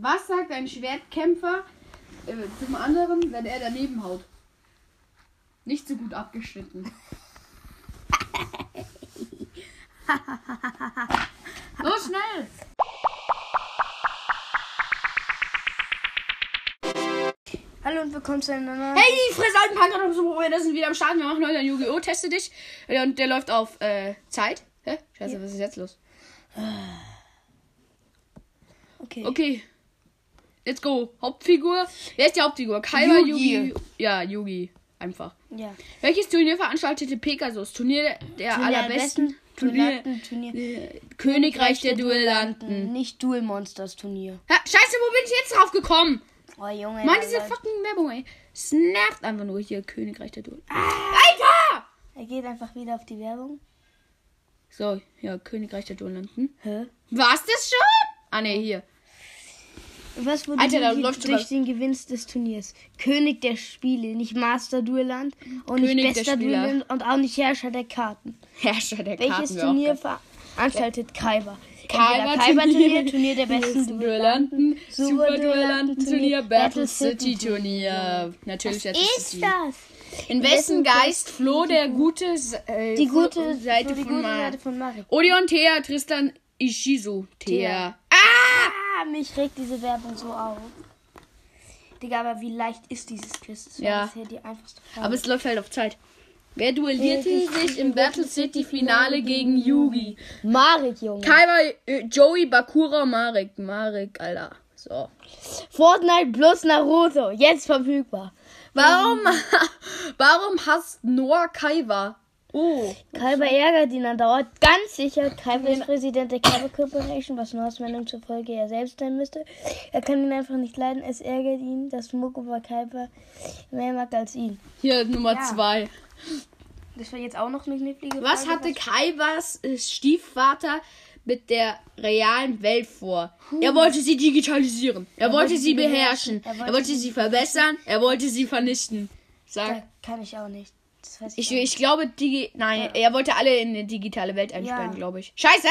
Was sagt ein Schwertkämpfer äh, zum anderen, wenn er daneben haut? Nicht so gut abgeschnitten. so schnell! Hallo und willkommen zu einer neuen. Hey, die Fresse alten Panker, so, wir sind wieder am Start. Wir machen heute ein Yu-Gi-Oh! Teste dich. Und der läuft auf äh, Zeit. Hä? Scheiße, was ist jetzt los? Okay. Okay. Let's go. Hauptfigur. Wer ist die Hauptfigur? Kaiba, Yugi. Yugi. Ja, Yugi. Einfach. Ja. Welches Turnier veranstaltete Pegasus? Turnier der Turnier der allerbesten. besten Turnier. Turnier. äh, Königreich der Duellanten. Nicht Duel Monsters Turnier. Ha, scheiße, wo bin ich jetzt drauf gekommen? Oh Junge. Mann, diese fucking Werbung, ey. Es nervt einfach nur hier. Königreich der Duellanten. Alter! Er geht einfach wieder auf die Werbung. So, ja, Königreich der Duellanten. Hä? War's das schon? Ah, ne, hier. Was wurde Alter, läuft durch sogar- den Gewinn des Turniers? König der Spiele, nicht Master Duelland und König nicht bester. Duelland und auch nicht Herrscher der Karten. Herrscher der Welches Karten. auch Turnier veranstaltet Kaiba? Entweder Kaiba-Turnier, Turnier, Turnier der besten Duellanten, Duellanten, Super Duellanten-Turnier, Battle Battle City Turnier. Natürlich Battle Ist City. das? In wessen Geist floh der gute äh, Die gute Seite die von Seite von Mario. Odeon Thea, Tristan Ishizu. Thea. Mich regt diese Werbung so auf. Digga, aber wie leicht ist dieses Quiz? Das Ja. bisher die einfachste Frage. Aber es läuft halt auf Zeit. Wer duellierte Wer sich im Battle City Finale gegen Yugi? Marek, Junge. Kaiba, äh, Joey, Bakura, Marek. Marek, Alter. So. Fortnite plus Naruto. Jetzt verfügbar. Warum, warum hasst Noah Kaiba? Oh. Kaiba ärgert ihn andauernd. Ganz sicher. Kaiba ist Präsident der Kaiba Corporation, was nur aus Meldung zur Folge er selbst sein müsste. Er kann ihn einfach nicht leiden. Es ärgert ihn, dass Mokuba Kaiba mehr mag als ihn. Hier Nummer Ja. zwei. Das war jetzt auch noch eine knifflige Was Frage, hatte Kaibas äh, Stiefvater mit der realen Welt vor? Er wollte sie digitalisieren. Er, wollte sie beherrschen. Er wollte, sie verbessern. Er wollte sie vernichten. Sag. Da kann ich auch nicht. Das weiß Ich, ich, ich glaube, digi nein, er wollte alle in eine digitale Welt einsperren, Ja. glaube ich. Scheiße!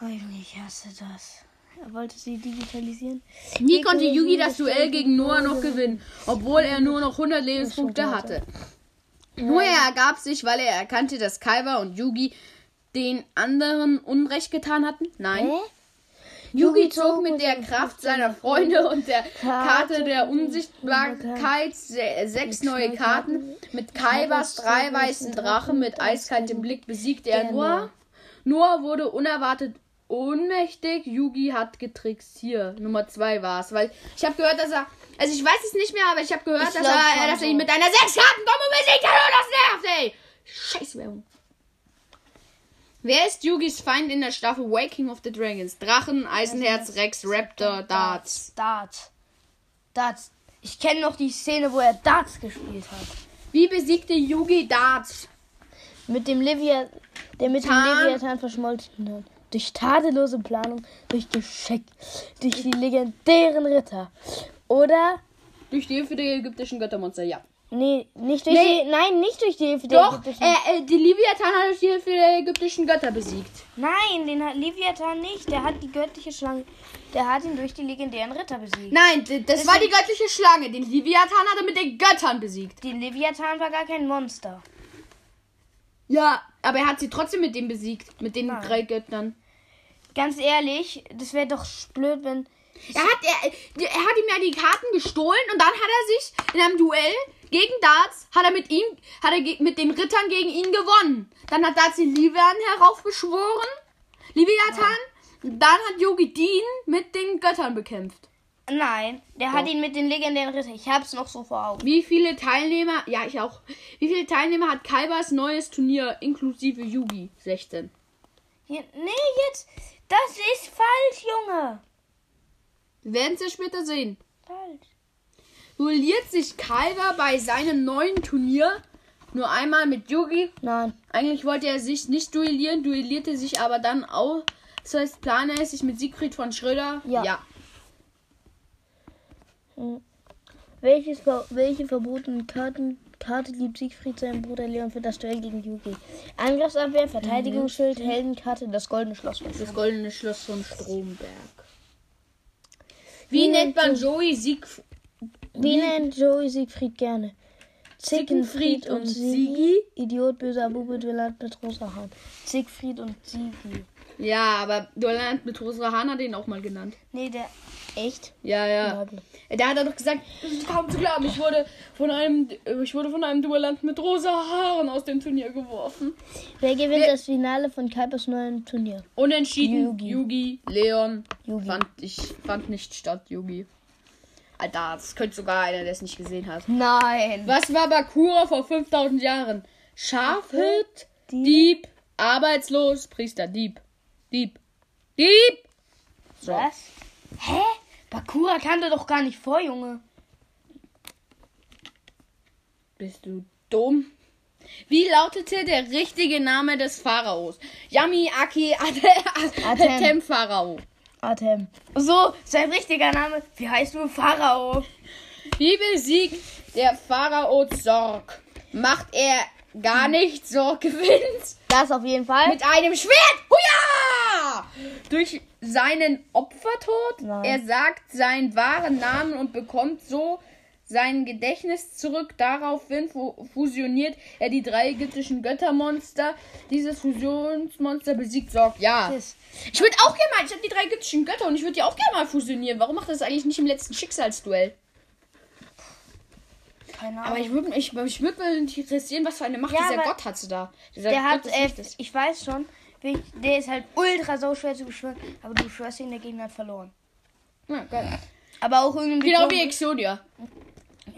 Oh, ich hasse das. Er wollte sie digitalisieren. Nie konnte Yugi das Duell gegen Noah noch gewinnen, obwohl er nur noch 100 Lebenspunkte hatte. Nur er ergab sich, weil er erkannte, dass Kaiba und Yugi den anderen Unrecht getan hatten? Nein. Hä? Yugi zog mit der Kraft seiner Freunde und der Karte der Unsichtbarkeit se sechs neue Karten. Mit Kaibas drei weißen Drachen mit eiskaltem Blick besiegte er Noah. Noah wurde unerwartet ohnmächtig. Yugi hat getrickst. Hier, Nummer zwei war es. Weil ich habe gehört, dass er. Also ich weiß es nicht mehr, aber ich habe gehört, Ich dass er, dass er ihn mit einer sechs Karten Kombo besiegt hat. Und das nervt, ey. Scheiß Werbung. Wer ist Yugis Feind in der Staffel Waking of the Dragons? Drachen, Eisenherz, Rex, Raptor, Darts. Darts. Darts. Ich kenne noch die Szene, wo er Darts gespielt hat. Wie besiegte Yugi Darts? Mit dem Livia, der mit dem Tarn. Leviathan verschmolzen hat. Durch tadellose Planung, durch Geschick, durch die legendären Ritter. Oder, Durch die Hilfe der ägyptischen Göttermonster, ja. Nee, nicht durch Nee. die, nein, nicht durch die Hilfe der Doch, ägyptischen. äh, äh, die Leviathan hat durch die Hilfe der ägyptischen Götter besiegt. Nein, den hat Leviathan nicht. Der hat die göttliche Schlange. Der hat ihn durch die legendären Ritter besiegt. Nein, d- das war die göttliche Schlange. Den Leviathan hat er mit den Göttern besiegt. Die Leviathan war gar kein Monster. Ja, aber er hat sie trotzdem mit dem besiegt. Mit den Nein. drei Göttern. Ganz ehrlich, das wäre doch blöd, wenn. Er hat, er, er hat ihm ja die Karten gestohlen und dann hat er sich in einem Duell gegen Darts, hat er mit ihm, hat er mit den Rittern gegen ihn gewonnen. Dann hat Darts den Livian heraufbeschworen, Liviathan. Dann hat Yogi Dean mit den Göttern bekämpft. Nein, der hat ihn mit den legendären Ritter. Ich hab's noch so vor Augen. Wie viele Teilnehmer, ja ich auch, wie viele Teilnehmer hat Kaibas neues Turnier inklusive Yugi? 16. Hier, nee, jetzt. Das ist falsch, Junge. Wir werden es ja später sehen. Falsch. Duelliert sich Kaiba bei seinem neuen Turnier nur einmal mit Yugi Nein. Eigentlich wollte er sich nicht duellieren, duellierte sich aber dann auch so als planmäßig mit Siegfried von Schröder. Ja. Welches, ver- welche verbotene Karten, Karte liebt Siegfried seinen Bruder Leon für das Duell gegen Yugi? Angriffsabwehr, Verteidigungsschild, Heldenkarte, das goldene Schloss. Das goldene Schloss von Stromberg. Wie nennt man Joey Sieg Wie nennt Joey Siegfried gerne? Zickenfried und Sigi? Idiot, böser Bube, Duellant mit rosa Haaren. Siegfried und Sigi. Ja, aber Duellant mit Rosra Hahn hat ihn auch mal genannt. Nee, der. Echt? Ja, ja. Da hat er doch gesagt, das ist kaum zu glauben, ich wurde von einem, ich wurde von einem Duellant mit rosa Haaren aus dem Turnier geworfen. Wer gewinnt Wer- das Finale von Kuipers neuem Turnier? Unentschieden, Yugi. Yugi, Leon. Yugi. Fand ich, fand nicht statt, Yugi. Alter, das könnte sogar einer, der es nicht gesehen hat. Nein. Was war Bakura vor 5000 Jahren? Schafhirt, Dieb. Dieb, arbeitslos, Priester, Dieb. Dieb. Dieb! So. Was? Hä? Bakura kannte doch gar nicht vor, Junge. Bist du dumm? Wie lautete der richtige Name des Pharaos? Yami Aki Atem, Pharao. Atem. So, sein richtiger Name. Wie heißt du Pharao? Wie besiegt der Pharao Zorg? Macht er gar nicht, Zorg gewinnt? Das auf jeden Fall. Mit einem Schwert! Huja! Durch seinen Opfertod. Nein. Er sagt seinen wahren Namen und bekommt so sein Gedächtnis zurück. Daraufhin fu fusioniert er die drei ägyptischen Göttermonster. Dieses Fusionsmonster besiegt Sorg. Ja. Ich würde auch gerne mal, ich habe die drei ägyptischen Götter und ich würde die auch gerne mal fusionieren. Warum macht das eigentlich nicht im letzten Schicksalsduell? Keine Aber Ahnung. ich würde ich, ich würd mal interessieren, was für eine Macht Ja, dieser aber Gott hatte da. Dieser der Gott hat, äh, ich weiß schon, der ist halt ultra so schwer zu beschwören, aber du schwörst ihn, der Gegner hat verloren. Ja, geil. Aber auch irgendwie. Genau wie Exodia.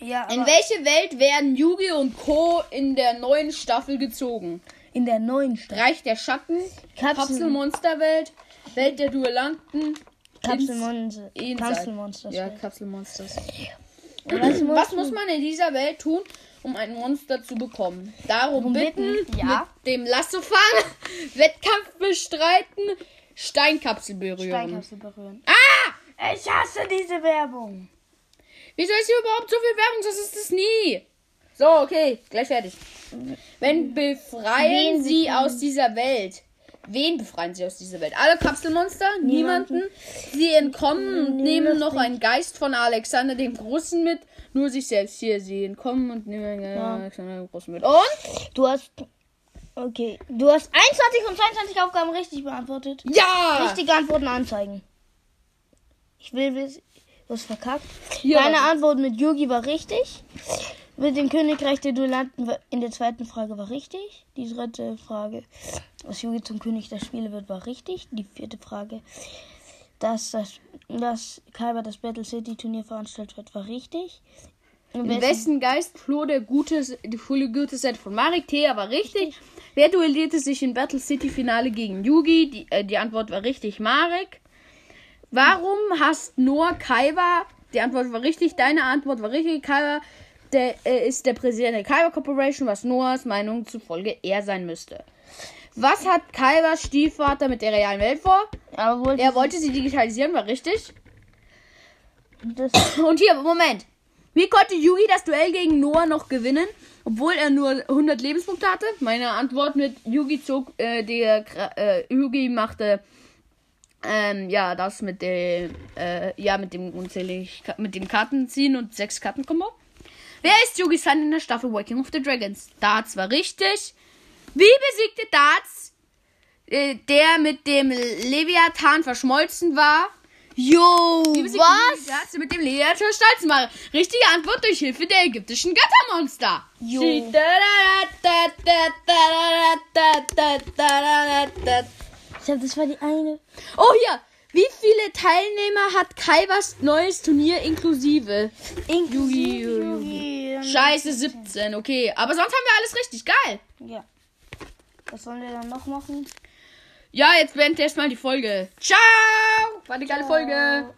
Ja, In welche Welt werden Yugi und Co. in der neuen Staffel gezogen? in der neuen Stadt. Reich der Schatten, Kapsel, Kapselmonsterwelt, Welt der Duellanten, Kapselmonster. Kapselmonster. Ja, Kapselmonsters. Und was, muss Was muss man in dieser Welt tun, um ein Monster zu bekommen? Darum Darum bitten, bitten, ja. mit dem Lasso fangen, Wettkampf bestreiten, Steinkapsel berühren. Steinkapsel berühren? Ah! Ich hasse diese Werbung. Wieso ist hier überhaupt so viel Werbung? Das ist es nie. So, okay, gleich fertig. Wenn befreien Wen sie aus dieser Welt? Wen befreien sie aus dieser Welt? Alle Kapselmonster? Niemanden? Niemanden. Sie entkommen und nehmen noch einen Geist von Alexander dem Großen mit. Nur sich selbst hier. Sie entkommen und nehmen Ja. Alexander dem Großen mit. Und? Du hast. Okay. Du hast 21 und 22 Aufgaben richtig beantwortet. Ja! Richtige Antworten anzeigen. Ich will wissen. Du hast verkackt. Hier, Deine. Antwort mit Yugi war richtig. Mit dem Königreich der Duellanten in der zweiten Frage war richtig. Die dritte Frage, dass Yugi zum König der Spiele wird, war richtig. Die vierte Frage, dass das dass Kaiba das Battle City Turnier veranstaltet wird, war richtig. Im Im wessen Geist floh der gute, die volle gute Set von Marek Thea war richtig. Wer duellierte sich im Battle City Finale gegen Yugi? Die, äh, die Antwort war richtig, Marek. Warum hasst Noah Kaiba? Die Antwort war richtig, deine Antwort war richtig, Kaiba. Der äh, ist der Präsident der Kaiba Corporation, was Noahs Meinung zufolge er sein müsste. Was hat Kaibas Stiefvater mit der realen Welt vor? Wollte Er wollte sie digitalisieren, war richtig. das, Und hier, Moment. Wie konnte Yugi das Duell gegen Noah noch gewinnen, obwohl er nur 100 Lebenspunkte hatte? Meine Antwort mit Yugi zog, äh, der, äh, Yugi machte, ähm, ja, das mit dem, äh, ja, mit dem unzählig, mit dem Kartenziehen und sechs Kartenkombo. Wer ist Yugis Hand in der Staffel Waking of the Dragons? Darts war richtig. Wie besiegte Darts, äh, der mit dem Leviathan verschmolzen war? Jo, Wie besiegt was? Darts, der mit dem Leviathan stolz war? Richtige Antwort durch Hilfe der ägyptischen Göttermonster. Jo. Glaube, das war die eine. Oh, hier. Wie viele Teilnehmer hat Kaibas neues Turnier inklusive? Inklusive Yugi. Scheiße, 17, okay. Aber sonst haben wir alles richtig. Geil. Ja. Was sollen wir dann noch machen? Ja, jetzt beenden wir erstmal die Folge. Ciao. War eine geile Folge.